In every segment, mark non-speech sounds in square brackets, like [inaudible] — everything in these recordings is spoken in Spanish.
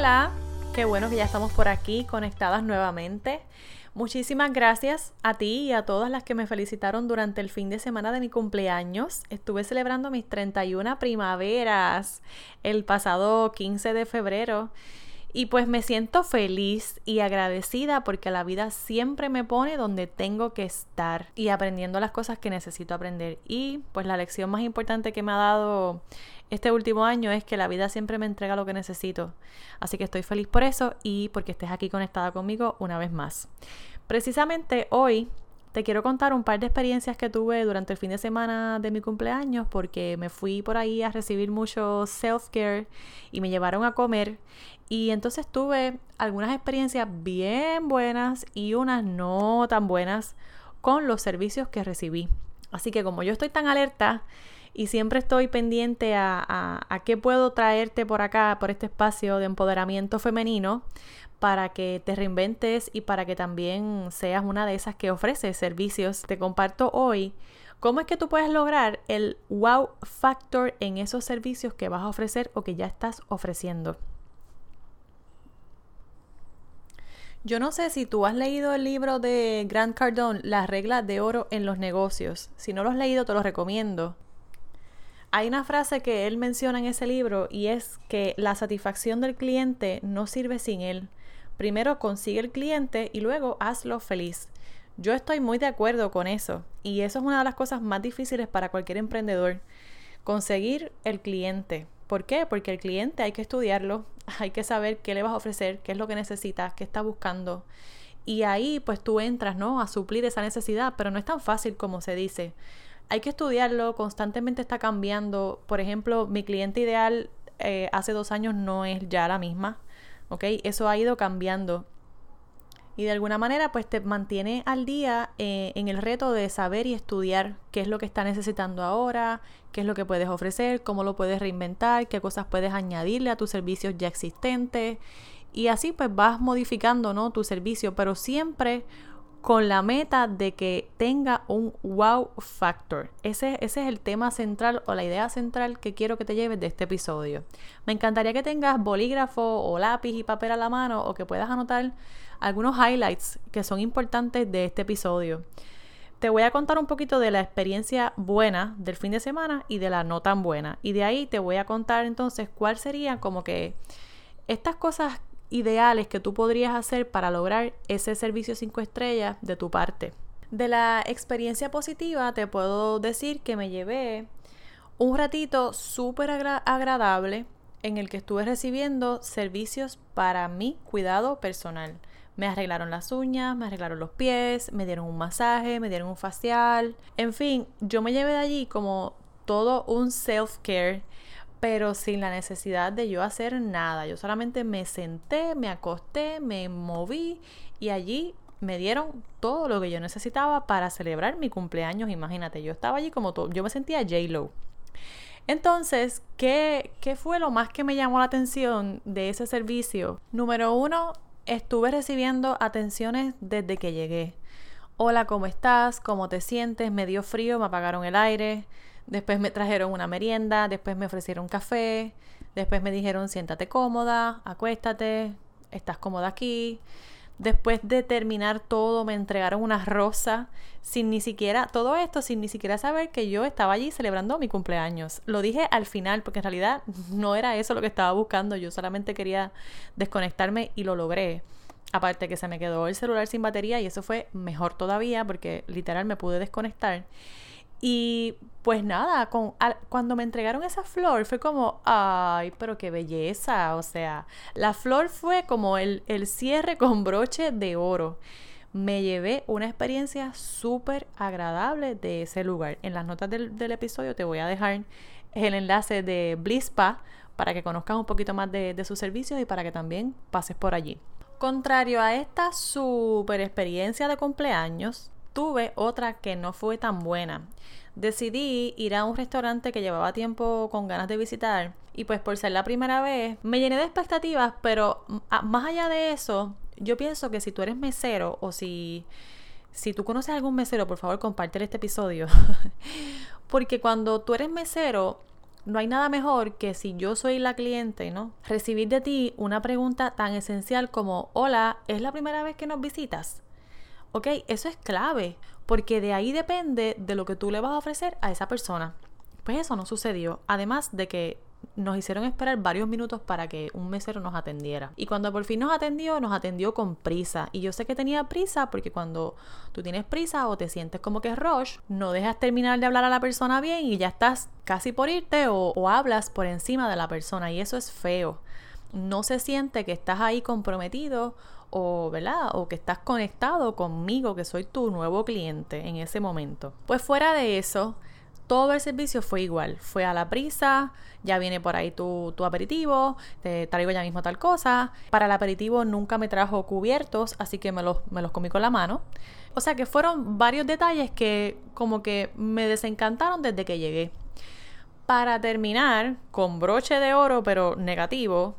Hola. Qué bueno que ya estamos por aquí conectadas nuevamente. Muchísimas gracias a ti y a todas las que me felicitaron durante el fin de semana de mi cumpleaños. Estuve celebrando mis 31 primaveras el pasado 15 de febrero. Y pues me siento feliz y agradecida porque la vida siempre me pone donde tengo que estar y aprendiendo las cosas que necesito aprender. Y pues la lección más importante que me ha dado este último año es que la vida siempre me entrega lo que necesito. Así que estoy feliz por eso y porque estés aquí conectada conmigo una vez más. Precisamente hoy te quiero contar un par de experiencias que tuve durante el fin de semana de mi cumpleaños porque me fui por ahí a recibir mucho self-care y me llevaron a comer y entonces tuve algunas experiencias bien buenas y unas no tan buenas con los servicios que recibí. Así que como yo estoy tan alerta y siempre estoy pendiente a, a, qué puedo traerte por acá, por este espacio de empoderamiento femenino, para que te reinventes y para que también seas una de esas que ofrece servicios. Te comparto hoy cómo es que tú puedes lograr el wow factor en esos servicios que vas a ofrecer o que ya estás ofreciendo. Yo no sé si tú has leído el libro de Grant Cardone, Las reglas de oro en los negocios. Si no lo has leído, te lo recomiendo. Hay una frase que él menciona en ese libro y es que la satisfacción del cliente no sirve sin él. Primero consigue el cliente y luego hazlo feliz. Yo estoy muy de acuerdo con eso y eso es una de las cosas más difíciles para cualquier emprendedor. Conseguir el cliente. ¿Por qué? Porque el cliente hay que estudiarlo, [laughs] hay que saber qué le vas a ofrecer, qué es lo que necesitas, qué está buscando. Y ahí pues tú entras, ¿no? A suplir esa necesidad, pero no es tan fácil como se dice hay que estudiarlo, constantemente está cambiando. Por ejemplo, mi cliente ideal eh, hace dos años no es ya la misma, ¿ok? Eso ha ido cambiando. Y de alguna manera, pues te mantiene al día eh, en el reto de saber y estudiar qué es lo que está necesitando ahora, qué es lo que puedes ofrecer, cómo lo puedes reinventar, qué cosas puedes añadirle a tus servicios ya existentes. Y así pues vas modificando, ¿no? Tu servicio, pero siempre con la meta de que tenga un wow factor. Ese, ese, es el tema central o la idea central que quiero que te lleves de este episodio. Me encantaría que tengas bolígrafo o lápiz y papel a la mano o que puedas anotar algunos highlights que son importantes de este episodio. Te voy a contar un poquito de la experiencia buena del fin de semana y de la no tan buena. Y de ahí te voy a contar entonces cuál sería como que estas cosas ideales que tú podrías hacer para lograr ese servicio 5 estrellas de tu parte. De la experiencia positiva te puedo decir que me llevé un ratito súper agradable en el que estuve recibiendo servicios para mi cuidado personal. Me arreglaron las uñas, me arreglaron los pies, me dieron un masaje, me dieron un facial. En fin, yo me llevé de allí como todo un self-care pero sin la necesidad de yo hacer nada. Yo solamente me senté, me acosté, me moví y allí me dieron todo lo que yo necesitaba para celebrar mi cumpleaños. Imagínate, yo estaba allí como todo, yo me sentía J-Lo. Entonces, ¿qué, ¿qué fue lo más que me llamó la atención de ese servicio? Número uno, estuve recibiendo atenciones desde que llegué. Hola, ¿cómo estás? ¿Cómo te sientes? Me dio frío, me apagaron el aire Después me trajeron una merienda, después me ofrecieron café, después me dijeron siéntate cómoda, acuéstate, estás cómoda aquí. Después de terminar todo, me entregaron una rosa sin ni siquiera, todo esto sin ni siquiera saber que yo estaba allí celebrando mi cumpleaños. Lo dije al final porque en realidad no era eso lo que estaba buscando, yo solamente quería desconectarme y lo logré. Aparte que se me quedó el celular sin batería y eso fue mejor todavía porque literal me pude desconectar. Y pues nada, con, cuando me entregaron esa flor fue como, ay, pero qué belleza. O sea, la flor fue como el, el cierre con broche de oro. Me llevé una experiencia súper agradable de ese lugar. En las notas del, del, episodio te voy a dejar el enlace de Blispa para que conozcas un poquito más de, de sus servicios y para que también pases por allí. Contrario a esta super experiencia de cumpleaños, tuve otra que no fue tan buena. Decidí ir a un restaurante que llevaba tiempo con ganas de visitar y pues por ser la primera vez me llené de expectativas, pero más allá de eso, yo pienso que si tú eres mesero o si si tú conoces a algún mesero, por favor, comparte este episodio. [laughs] Porque cuando tú eres mesero, no hay nada mejor que si yo soy la cliente, ¿no? Recibir de ti una pregunta tan esencial como, hola, ¿es la primera vez que nos visitas? Ok, eso es clave, porque de ahí depende de lo que tú le vas a ofrecer a esa persona. Pues eso no sucedió. Además de que nos hicieron esperar varios minutos para que un mesero nos atendiera. Y cuando por fin nos atendió, nos atendió con prisa. Y yo sé que tenía prisa porque cuando tú tienes prisa o te sientes como que es rush, no dejas terminar de hablar a la persona bien y ya estás casi por irte o, o hablas por encima de la persona. Y eso es feo. No se siente que estás ahí comprometido o, ¿verdad? O que estás conectado conmigo, que soy tu nuevo cliente en ese momento. Pues fuera de eso, todo el servicio fue igual. Fue a la prisa, ya viene por ahí tu, aperitivo, te traigo ya mismo tal cosa. Para el aperitivo nunca me trajo cubiertos, así que me los, me los comí con la mano. O sea que fueron varios detalles que como que me desencantaron desde que llegué. Para terminar, con broche de oro, pero negativo,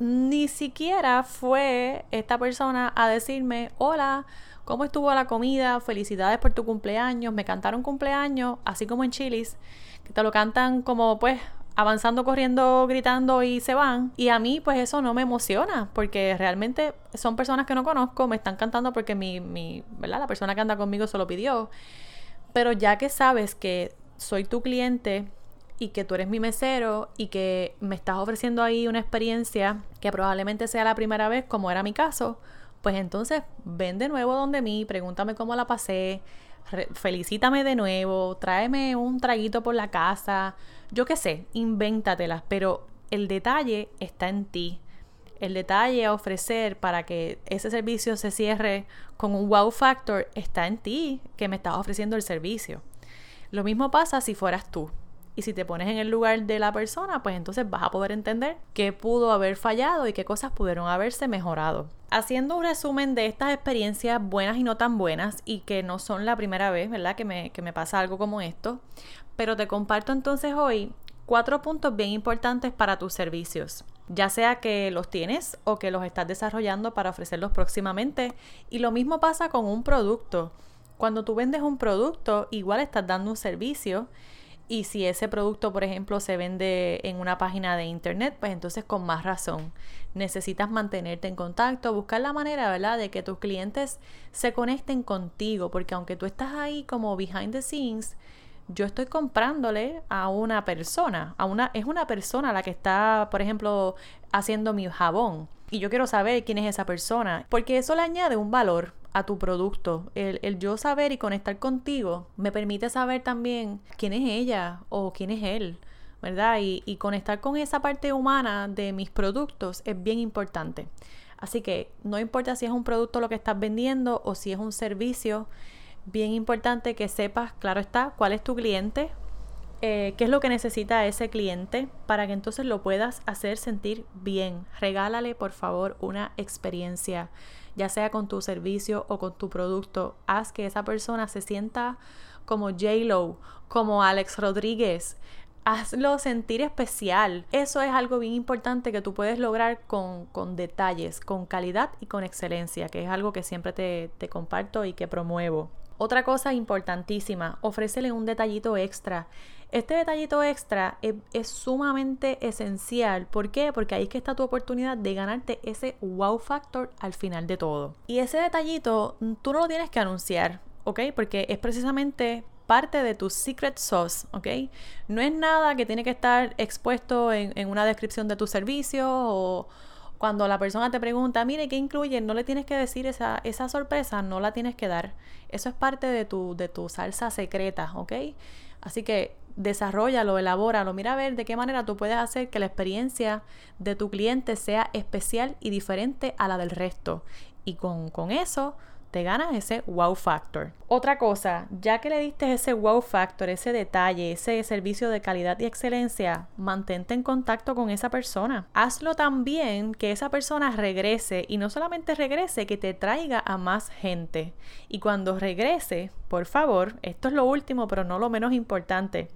ni siquiera fue esta persona a decirme, hola, ¿Cómo estuvo la comida? Felicidades por tu cumpleaños. Me cantaron cumpleaños, así como en Chilis, que te lo cantan como pues avanzando, corriendo, gritando y se van. Y a mí pues eso no me emociona porque realmente son personas que no conozco, me están cantando porque mi, mi ¿verdad? La persona que anda conmigo se lo pidió. Pero ya que sabes que soy tu cliente y que tú eres mi mesero y que me estás ofreciendo ahí una experiencia que probablemente sea la primera vez, como era mi caso, pues entonces ven de nuevo donde mí, pregúntame cómo la pasé, felicítame de nuevo, tráeme un traguito por la casa, yo qué sé, invéntatelas, pero el detalle está en ti. El detalle a ofrecer para que ese servicio se cierre con un wow factor está en ti que me estás ofreciendo el servicio. Lo mismo pasa si fueras tú. Y si te pones en el lugar de la persona, pues entonces vas a poder entender qué pudo haber fallado y qué cosas pudieron haberse mejorado. Haciendo un resumen de estas experiencias buenas y no tan buenas, y que no son la primera vez, ¿verdad? Que me, que me pasa algo como esto, pero te comparto entonces hoy cuatro puntos bien importantes para tus servicios ya sea que los tienes o que los estás desarrollando para ofrecerlos próximamente. Y lo mismo pasa con un producto. Cuando tú vendes un producto, igual estás dando un servicio y si ese producto, por ejemplo, se vende en una página de internet, pues entonces con más razón. Necesitas mantenerte en contacto, buscar la manera, de que tus clientes se conecten contigo, porque aunque tú estás ahí como behind the scenes, yo estoy comprándole a una persona, a una es una persona la que está, por ejemplo, haciendo mi jabón. Y yo quiero saber quién es esa persona, porque eso le añade un valor a tu producto. El, yo saber y conectar contigo me permite saber también quién es ella o quién es él, ¿verdad? Y, y conectar con esa parte humana de mis productos es bien importante. Así que no importa si es un producto lo que estás vendiendo o si es un servicio, bien importante que sepas, claro está, cuál es tu cliente, eh, qué es lo que necesita ese cliente para que entonces lo puedas hacer sentir bien. Regálale, por favor, una experiencia ya sea con tu servicio o con tu producto. Haz que esa persona se sienta como J-Lo, como Alex Rodríguez. Hazlo sentir especial. Eso es algo bien importante que tú puedes lograr con, con detalles, con calidad y con excelencia, que es algo que siempre te, te comparto y que promuevo. Otra cosa importantísima, ofrécele un detallito extra. Este detallito extra es, sumamente esencial. ¿Por qué? Porque ahí es que está tu oportunidad de ganarte ese wow factor al final de todo. Y ese detallito mm, tú no lo tienes que anunciar, ¿ok? Porque es precisamente parte de tu secret sauce, ¿ok? No es nada que tiene que estar expuesto en, en una descripción de tu servicio o cuando la persona te pregunta, mire, ¿qué incluye? No le tienes que decir esa, esa sorpresa, no la tienes que dar. Eso es parte de tu, de tu salsa secreta, ¿ok? Así que desarrollalo, elabóralo, mira a ver de qué manera tú puedes hacer que la experiencia de tu cliente sea especial y diferente a la del resto. Y con, con eso te ganas ese wow factor. Otra cosa, ya que le diste ese wow factor, ese detalle, ese servicio de calidad y excelencia, mantente en contacto con esa persona. Hazlo también que esa persona regrese y no solamente regrese, que te traiga a más gente. Y cuando regrese, por favor, esto es lo último, pero no lo menos importante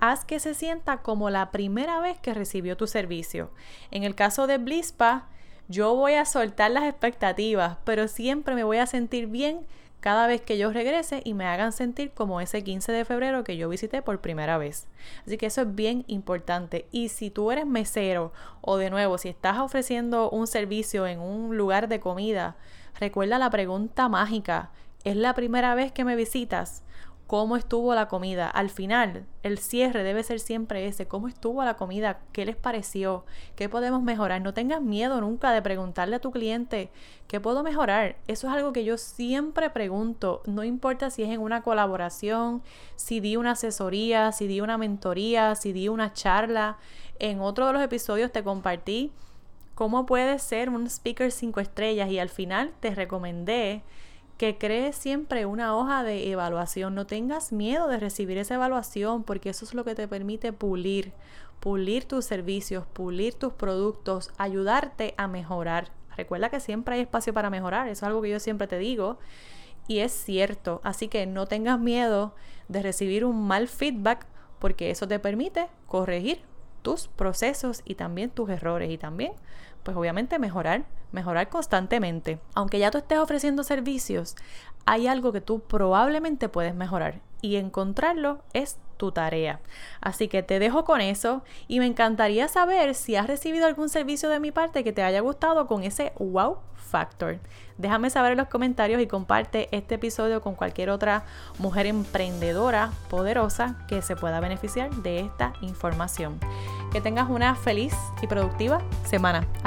haz que se sienta como la primera vez que recibió tu servicio. En el caso de Blispa, yo voy a soltar las expectativas, pero siempre me voy a sentir bien cada vez que yo regrese y me hagan sentir como ese 15 de febrero que yo visité por primera vez. Así que eso es bien importante. Y si tú eres mesero o de nuevo, si estás ofreciendo un servicio en un lugar de comida, recuerda la pregunta mágica. ¿Es la primera vez que me visitas? Cómo estuvo la comida. Al final, el cierre debe ser siempre ese, cómo estuvo la comida, qué les pareció, qué podemos mejorar. No tengas miedo nunca de preguntarle a tu cliente qué puedo mejorar. Eso es algo que yo siempre pregunto, no importa si es en una colaboración, si di una asesoría, si di una mentoría, si di una charla. En otro de los episodios te compartí cómo puedes ser un speaker cinco estrellas y al final te recomendé que crees siempre una hoja de evaluación. No tengas miedo de recibir esa evaluación porque eso es lo que te permite pulir, pulir tus servicios, pulir tus productos, ayudarte a mejorar. Recuerda que siempre hay espacio para mejorar, eso es algo que yo siempre te digo y es cierto. Así que no tengas miedo de recibir un mal feedback porque eso te permite corregir tus procesos y también tus errores y también pues obviamente mejorar, mejorar constantemente. Aunque ya tú estés ofreciendo servicios, hay algo que tú probablemente puedes mejorar y encontrarlo es tu tarea. Así que te dejo con eso y me encantaría saber si has recibido algún servicio de mi parte que te haya gustado con ese wow factor. Déjame saber en los comentarios y comparte este episodio con cualquier otra mujer emprendedora poderosa que se pueda beneficiar de esta información. Que tengas una feliz y productiva semana.